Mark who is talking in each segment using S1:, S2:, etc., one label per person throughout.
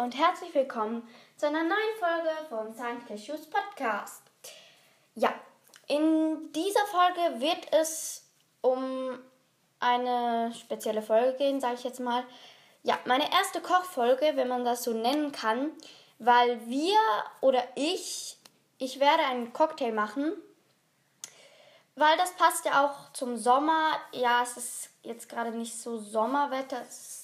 S1: und herzlich willkommen zu einer neuen Folge vom Science Cashews Podcast. Ja, in dieser Folge wird es um eine spezielle Folge gehen, sage ich jetzt mal. Ja, meine erste Kochfolge, wenn man das so nennen kann, weil wir oder ich, ich werde einen Cocktail machen, weil das passt ja auch zum Sommer. Ja, es ist jetzt gerade nicht so Sommerwetter, es ist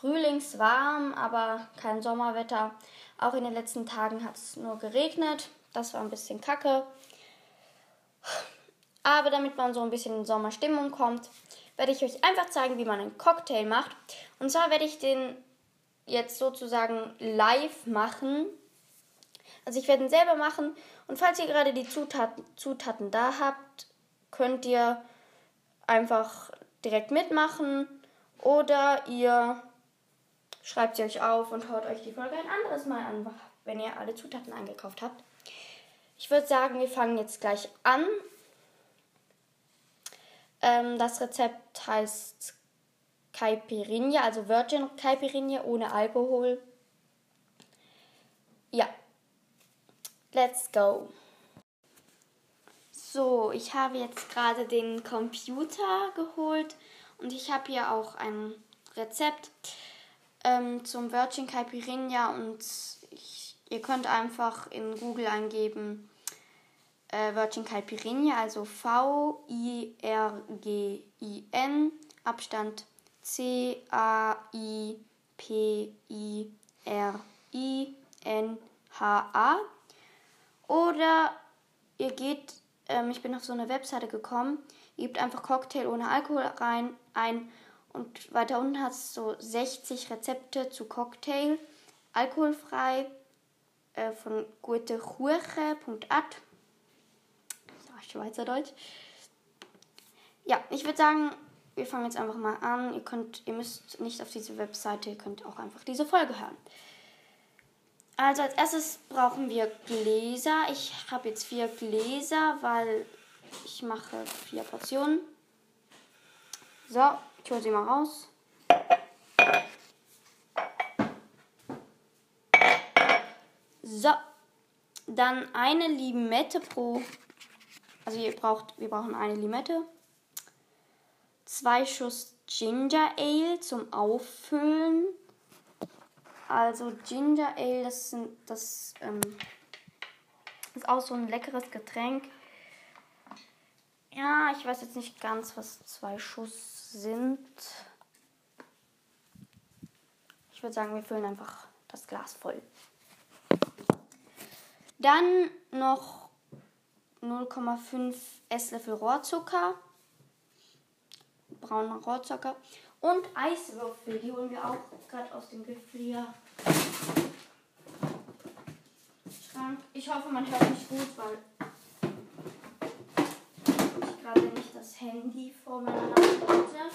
S1: frühlingswarm, aber kein Sommerwetter. Auch in den letzten Tagen hat es nur geregnet. Das war ein bisschen kacke. Aber damit man so ein bisschen in Sommerstimmung kommt, werde ich euch einfach zeigen, wie man einen Cocktail macht. Und zwar werde ich den jetzt sozusagen live machen. Also ich werde ihn selber machen. Und falls ihr gerade die Zutaten, Zutaten da habt, könnt ihr einfach direkt mitmachen. Oder ihr Schreibt sie euch auf und hört euch die Folge ein anderes Mal an, wenn ihr alle Zutaten eingekauft habt. Ich würde sagen, wir fangen jetzt gleich an. Ähm, das Rezept heißt Caipirinha, also Virgin Caipirinha ohne Alkohol. Ja, let's go. So, ich habe jetzt gerade den Computer geholt und ich habe hier auch ein Rezept ähm, zum Virgin Caipirinha und ich, ihr könnt einfach in Google eingeben äh, Virgin Caipirinha, also V-I-R-G-I-N, Abstand C-A-I-P-I-R-I-N-H-A. Oder ihr geht, ähm, ich bin auf so eine Webseite gekommen, ihr gebt einfach Cocktail ohne Alkohol rein, ein und weiter unten hat es so 60 Rezepte zu Cocktail, alkoholfrei, äh, von gutechuche.at. Ja, Schweizerdeutsch. Ja, ich würde sagen, wir fangen jetzt einfach mal an. Ihr könnt, ihr müsst nicht auf diese Webseite, ihr könnt auch einfach diese Folge hören. Also als erstes brauchen wir Gläser. Ich habe jetzt vier Gläser, weil ich mache vier Portionen. So, ich hole sie mal raus. So, dann eine Limette pro. Also ihr braucht, wir brauchen eine Limette. Zwei Schuss Ginger Ale zum Auffüllen. Also Ginger Ale, das, sind, das ähm, ist auch so ein leckeres Getränk. Ja, ich weiß jetzt nicht ganz, was zwei Schuss sind. Ich würde sagen, wir füllen einfach das Glas voll. Dann noch 0,5 Esslöffel Rohrzucker, brauner Rohrzucker und Eiswürfel. Die holen wir auch gerade aus dem Gefrierschrank. Ich hoffe, man hört mich gut, weil gerade nicht das Handy vor meiner Nase hatte.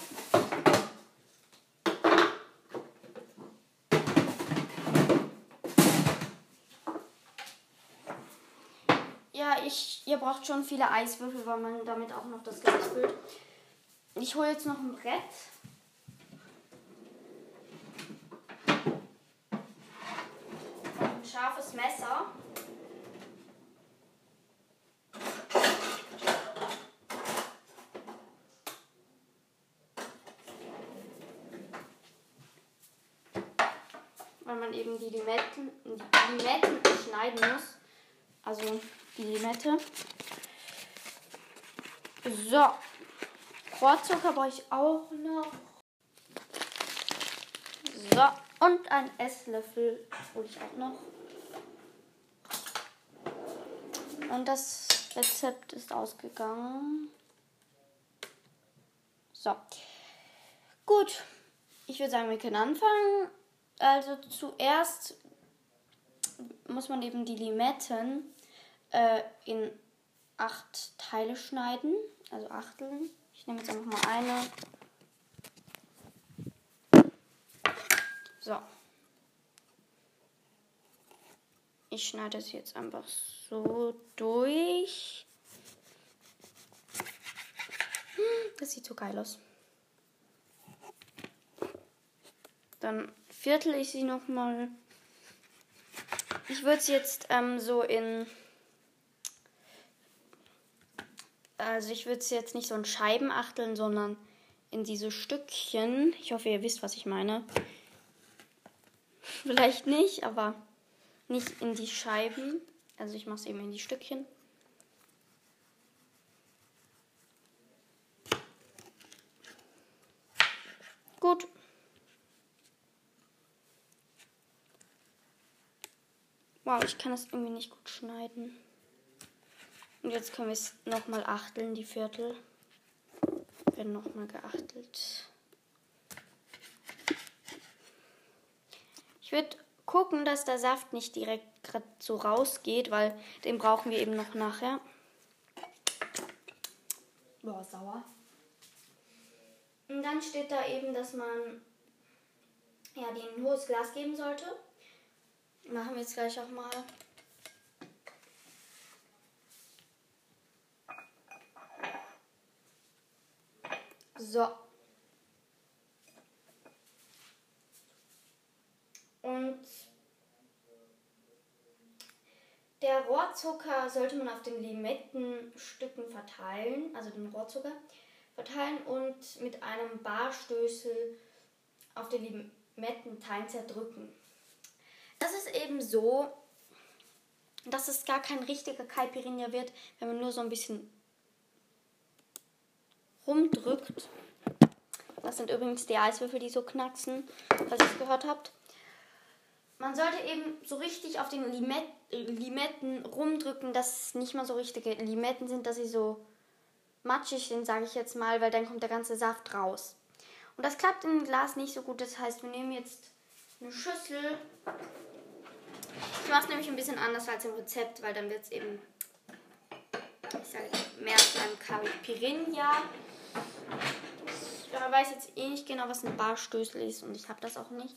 S1: Ja, ich, ihr braucht schon viele Eiswürfel, weil man damit auch noch das Glas füllt. Ich hole jetzt noch ein Brett. Ein scharfes Messer. weil man eben die Limetten, die Limetten schneiden muss. Also die Limette. So. Rohrzucker brauche ich auch noch. So. Und ein Esslöffel hole ich auch noch. Und das Rezept ist ausgegangen. So. Gut. Ich würde sagen, wir können anfangen. Also zuerst muss man eben die Limetten äh, in acht Teile schneiden, also Achteln. Ich nehme jetzt einfach mal eine. So. Ich schneide es jetzt einfach so durch. Das sieht so geil aus. Dann viertel ich sie nochmal. Ich würde es jetzt ähm, so in. Also ich würde es jetzt nicht so in Scheiben achteln, sondern in diese Stückchen. Ich hoffe, ihr wisst, was ich meine. Vielleicht nicht, aber nicht in die Scheiben. Also ich mache es eben in die Stückchen. Gut. Wow, ich kann das irgendwie nicht gut schneiden. Und jetzt können wir es nochmal achteln, die Viertel. Werden nochmal geachtelt. Ich würde gucken, dass der Saft nicht direkt gerade so rausgeht, weil den brauchen wir eben noch nachher. Boah, sauer. Und dann steht da eben, dass man ja, denen ein hohes Glas geben sollte. Machen wir jetzt gleich auch mal. So. Und der Rohrzucker sollte man auf den Limettenstücken verteilen, also den Rohrzucker verteilen und mit einem Barstößel auf den Limettenteilen zerdrücken. Das ist eben so, dass es gar kein richtiger Caipirinha wird, wenn man nur so ein bisschen rumdrückt. Das sind übrigens die Eiswürfel, die so knacksen, falls ihr es gehört habt. Man sollte eben so richtig auf den Limet Limetten rumdrücken, dass es nicht mal so richtige Limetten sind, dass sie so matschig sind, sage ich jetzt mal, weil dann kommt der ganze Saft raus. Und das klappt im Glas nicht so gut. Das heißt, wir nehmen jetzt eine Schüssel. Ich mache es nämlich ein bisschen anders als im Rezept, weil dann wird es eben, ich sage mehr zu einem Caipirinha. Ich weiß jetzt eh nicht genau, was ein Barstößel ist und ich habe das auch nicht.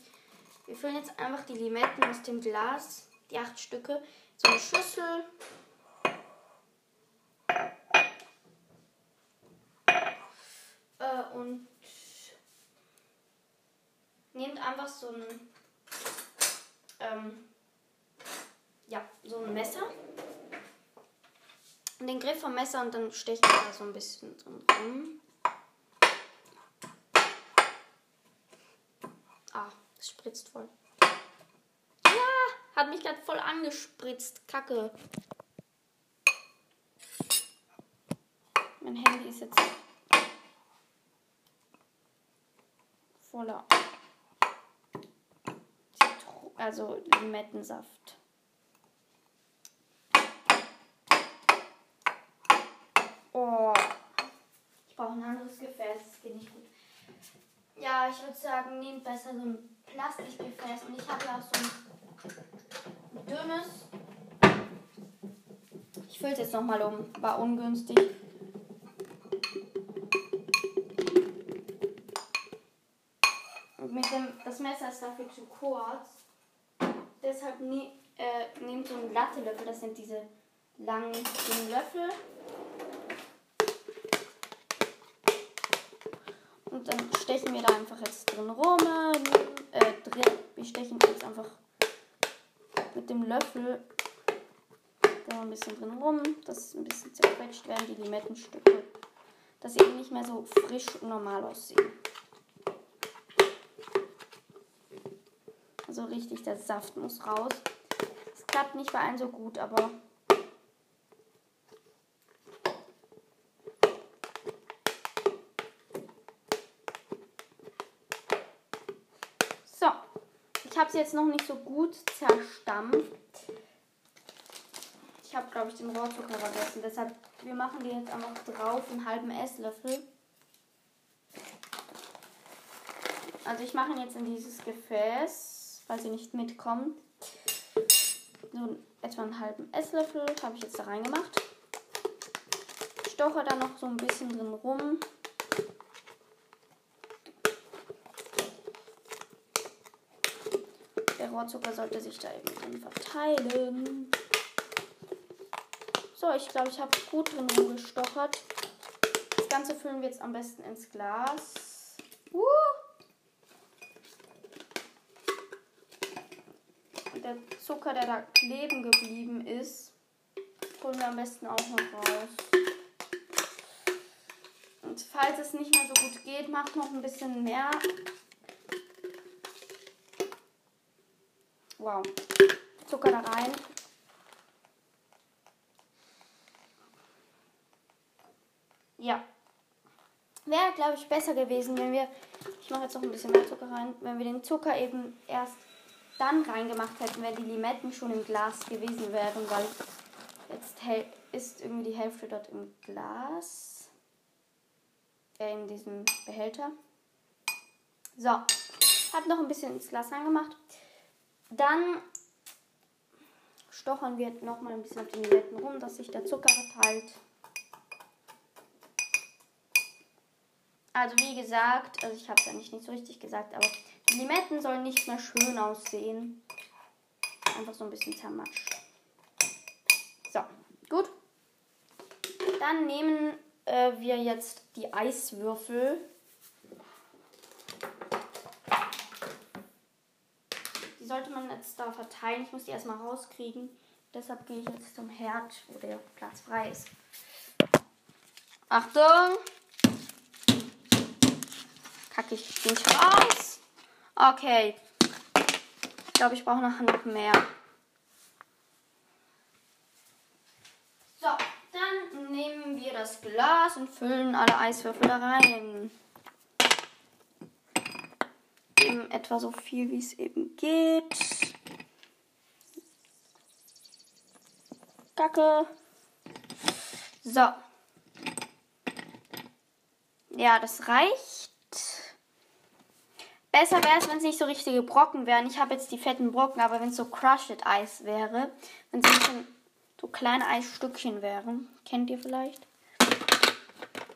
S1: Wir füllen jetzt einfach die Limetten aus dem Glas, die acht Stücke, so eine Schüssel. Äh, und nehmt einfach so ein, ähm, ja, so ein Messer. Und den Griff vom Messer und dann stechen wir da so ein bisschen drin rum. Ah, es spritzt voll. Ja, hat mich gerade voll angespritzt. Kacke. Mein Handy ist jetzt voller. Also Limettensaft. Oh. Ich brauche ein anderes Gefäß. Das geht nicht gut. Ja, ich würde sagen, nehmt besser so ein Plastikgefäß. Und ich habe ja auch so ein dünnes. Ich fülle es jetzt nochmal um. War ungünstig. Mit dem, das Messer ist dafür zu kurz. Deshalb ne, äh, nehmt so einen Lattelöffel. Das sind diese langen Löffel. Und dann stechen wir da einfach jetzt drin rum. Äh, drin. Wir stechen jetzt einfach mit dem Löffel da ein bisschen drin rum, dass ein bisschen zerquetscht werden, die Limettenstücke. Dass sie eben nicht mehr so frisch und normal aussehen. Also richtig, der Saft muss raus. Es klappt nicht bei allen so gut, aber habe es jetzt noch nicht so gut zerstampft. Ich habe, glaube ich, den Rohrzucker vergessen. Deshalb, wir machen die jetzt einfach drauf, einen halben Esslöffel. Also ich mache ihn jetzt in dieses Gefäß, weil sie nicht mitkommt. So etwa einen halben Esslöffel habe ich jetzt da reingemacht. Stoche da noch so ein bisschen drin rum. Der Rohrzucker sollte sich da eben drin verteilen. So, ich glaube, ich habe gut drin rumgestochert. Das Ganze füllen wir jetzt am besten ins Glas. Der Zucker, der da kleben geblieben ist, holen wir am besten auch noch raus. Und falls es nicht mehr so gut geht, macht noch ein bisschen mehr. Wow. Zucker da rein. Ja. Wäre, glaube ich, besser gewesen, wenn wir. Ich mache jetzt noch ein bisschen mehr Zucker rein. Wenn wir den Zucker eben erst dann reingemacht hätten, wenn die Limetten schon im Glas gewesen wären, weil jetzt ist irgendwie die Hälfte dort im Glas. Äh, in diesem Behälter. So. Hat noch ein bisschen ins Glas reingemacht. Dann stochern wir nochmal ein bisschen auf den Limetten rum, dass sich der Zucker verteilt. Also wie gesagt, also ich habe es ja nicht, nicht so richtig gesagt, aber Limetten sollen nicht mehr schön aussehen. Einfach so ein bisschen zermatscht. So, gut. Dann nehmen äh, wir jetzt die Eiswürfel. Die sollte man jetzt da verteilen. Ich muss die erstmal rauskriegen. Deshalb gehe ich jetzt zum Herd, wo der Platz frei ist. Achtung! Kacke ich schon aus. Okay. Ich glaube, ich brauche nachher noch mehr. So, dann nehmen wir das Glas und füllen alle Eiswürfel da rein. Eben etwa so viel, wie es eben geht. Kacke. So. Ja, das reicht. Besser wäre es, wenn es nicht so richtige Brocken wären. Ich habe jetzt die fetten Brocken, aber wenn es so Crushed Eis wäre, wenn es so kleine Eisstückchen wären, kennt ihr vielleicht?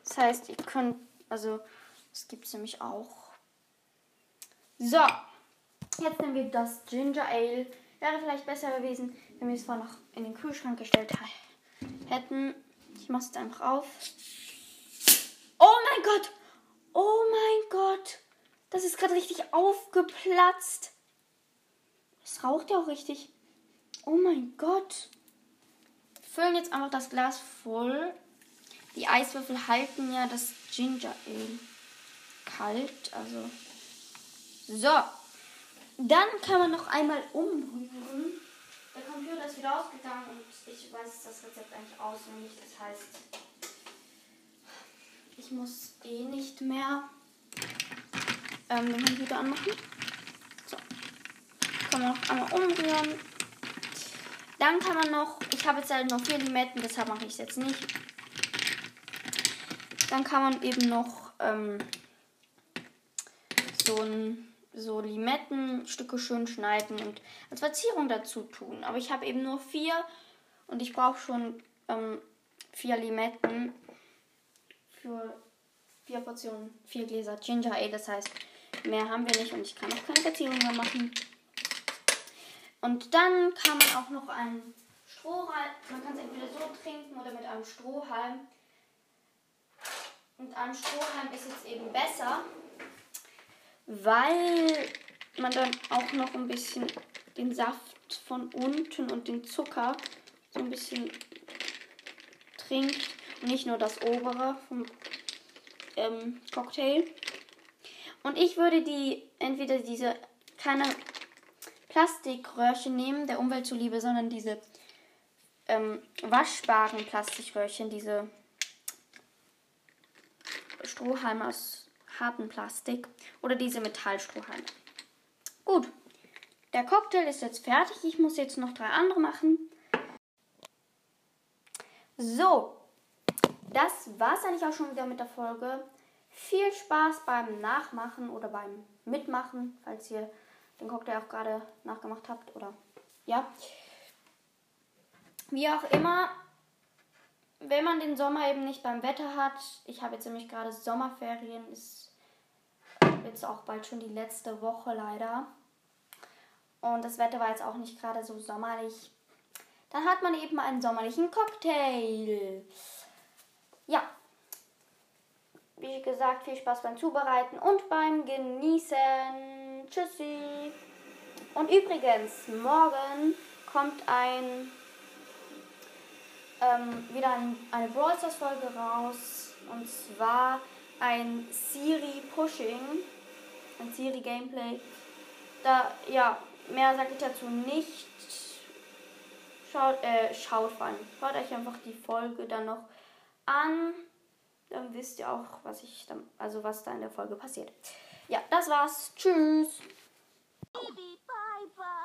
S1: Das heißt, ihr könnt, also, das gibt es nämlich auch. So, jetzt nehmen wir das Ginger Ale. Wäre vielleicht besser gewesen, wenn wir es vorher noch in den Kühlschrank gestellt hätten. Ich mache es einfach auf. Oh mein Gott! Oh mein Gott! Das ist gerade richtig aufgeplatzt. Es raucht ja auch richtig. Oh mein Gott. Wir füllen jetzt einfach das Glas voll. Die Eiswürfel halten ja das Ginger Ale kalt. Also. So. Dann kann man noch einmal umrühren. Der Computer ist wieder ausgegangen und ich weiß das Rezept eigentlich auswendig. Das heißt, ich muss eh nicht mehr ähm, den Computer anmachen. So. Kann man noch einmal umrühren. Dann kann man noch, ich habe jetzt halt noch vier Limetten, deshalb mache ich es jetzt nicht. Dann kann man eben noch ähm, so, ein, so Limettenstücke schön schneiden und als Verzierung dazu tun. Aber ich habe eben nur vier und ich brauche schon ähm, vier Limetten für vier Portionen, vier Gläser Ginger Ale. Das heißt, Mehr haben wir nicht und ich kann auch keine Verzierung mehr machen. Und dann kann man auch noch einen Strohhalm, man kann es entweder so trinken oder mit einem Strohhalm. Und ein Strohhalm ist jetzt eben besser, weil man dann auch noch ein bisschen den Saft von unten und den Zucker so ein bisschen trinkt. Nicht nur das obere vom ähm, Cocktail. Und ich würde die entweder diese keine Plastikröhrchen nehmen, der Umwelt zuliebe, sondern diese ähm, waschbaren Plastikröhrchen, diese Strohhalme aus hartem Plastik oder diese Metallstrohhalme. Gut, der Cocktail ist jetzt fertig. Ich muss jetzt noch drei andere machen. So, das war es eigentlich auch schon wieder mit der Folge. Viel Spaß beim Nachmachen oder beim Mitmachen, falls ihr den Cocktail auch gerade nachgemacht habt oder ja. Wie auch immer, wenn man den Sommer eben nicht beim Wetter hat, ich habe jetzt nämlich gerade Sommerferien, ist jetzt auch bald schon die letzte Woche leider. Und das Wetter war jetzt auch nicht gerade so sommerlich. Dann hat man eben einen sommerlichen Cocktail. Ja, wie gesagt, viel Spaß beim Zubereiten und beim Genießen. Tschüssi. Und übrigens, morgen kommt ein ähm, wieder ein, eine Brawl Stars Folge raus. Und zwar ein Siri Pushing. Ein Siri Gameplay. Da, ja, mehr sage ich dazu nicht. Schaut, äh, schaut rein. Schaut euch einfach die Folge dann noch an. Dann wisst ihr auch, was ich dann, also was da in der Folge passiert. Ja, das war's. Tschüss. Baby, bye, bye.